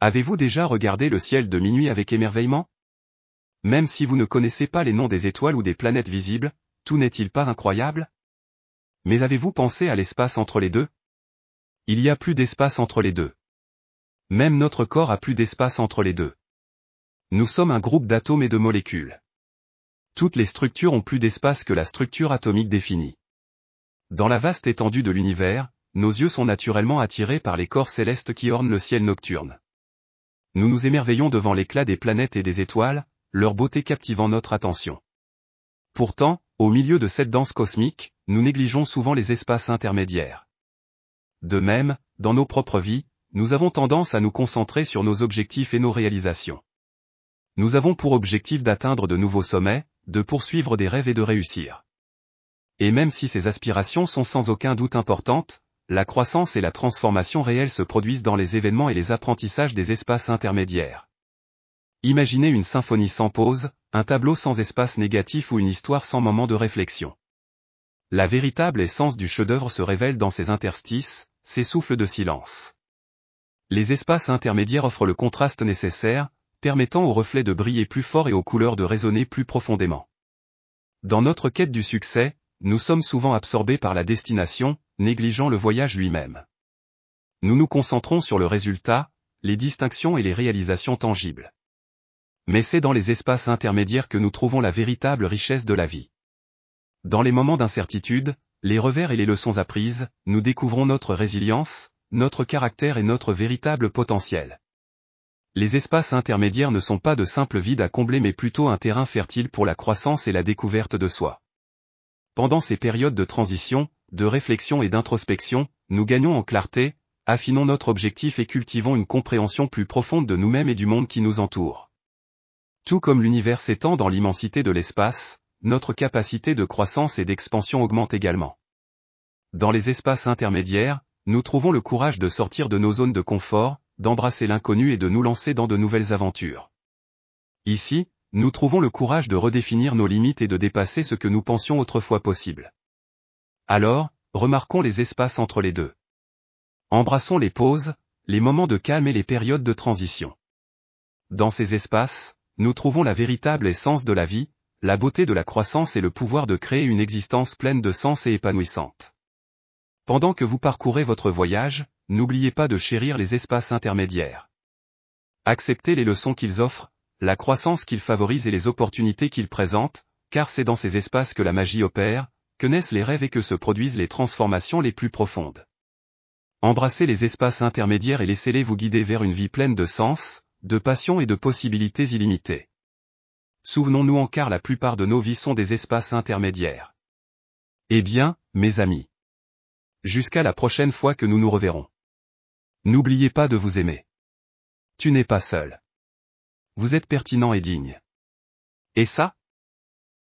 Avez-vous déjà regardé le ciel de minuit avec émerveillement? Même si vous ne connaissez pas les noms des étoiles ou des planètes visibles, tout n'est-il pas incroyable? Mais avez-vous pensé à l'espace entre les deux? Il y a plus d'espace entre les deux. Même notre corps a plus d'espace entre les deux. Nous sommes un groupe d'atomes et de molécules. Toutes les structures ont plus d'espace que la structure atomique définie. Dans la vaste étendue de l'univers, nos yeux sont naturellement attirés par les corps célestes qui ornent le ciel nocturne. Nous nous émerveillons devant l'éclat des planètes et des étoiles, leur beauté captivant notre attention. Pourtant, au milieu de cette danse cosmique, nous négligeons souvent les espaces intermédiaires. De même, dans nos propres vies, nous avons tendance à nous concentrer sur nos objectifs et nos réalisations. Nous avons pour objectif d'atteindre de nouveaux sommets, de poursuivre des rêves et de réussir. Et même si ces aspirations sont sans aucun doute importantes, la croissance et la transformation réelle se produisent dans les événements et les apprentissages des espaces intermédiaires. Imaginez une symphonie sans pause, un tableau sans espace négatif ou une histoire sans moment de réflexion. La véritable essence du chef-d'œuvre se révèle dans ces interstices, ces souffles de silence. Les espaces intermédiaires offrent le contraste nécessaire, permettant aux reflets de briller plus fort et aux couleurs de résonner plus profondément. Dans notre quête du succès, nous sommes souvent absorbés par la destination, négligeant le voyage lui-même. Nous nous concentrons sur le résultat, les distinctions et les réalisations tangibles. Mais c'est dans les espaces intermédiaires que nous trouvons la véritable richesse de la vie. Dans les moments d'incertitude, les revers et les leçons apprises, nous découvrons notre résilience, notre caractère et notre véritable potentiel. Les espaces intermédiaires ne sont pas de simples vides à combler mais plutôt un terrain fertile pour la croissance et la découverte de soi. Pendant ces périodes de transition, de réflexion et d'introspection, nous gagnons en clarté, affinons notre objectif et cultivons une compréhension plus profonde de nous-mêmes et du monde qui nous entoure. Tout comme l'univers s'étend dans l'immensité de l'espace, notre capacité de croissance et d'expansion augmente également. Dans les espaces intermédiaires, nous trouvons le courage de sortir de nos zones de confort, d'embrasser l'inconnu et de nous lancer dans de nouvelles aventures. Ici, nous trouvons le courage de redéfinir nos limites et de dépasser ce que nous pensions autrefois possible. Alors, remarquons les espaces entre les deux. Embrassons les pauses, les moments de calme et les périodes de transition. Dans ces espaces, nous trouvons la véritable essence de la vie, la beauté de la croissance et le pouvoir de créer une existence pleine de sens et épanouissante. Pendant que vous parcourez votre voyage, n'oubliez pas de chérir les espaces intermédiaires. Acceptez les leçons qu'ils offrent, la croissance qu'il favorise et les opportunités qu'il présente, car c'est dans ces espaces que la magie opère, que naissent les rêves et que se produisent les transformations les plus profondes. Embrassez les espaces intermédiaires et laissez-les vous guider vers une vie pleine de sens, de passion et de possibilités illimitées. Souvenons-nous en car la plupart de nos vies sont des espaces intermédiaires. Eh bien, mes amis. Jusqu'à la prochaine fois que nous nous reverrons. N'oubliez pas de vous aimer. Tu n'es pas seul. Vous êtes pertinent et digne. Et ça,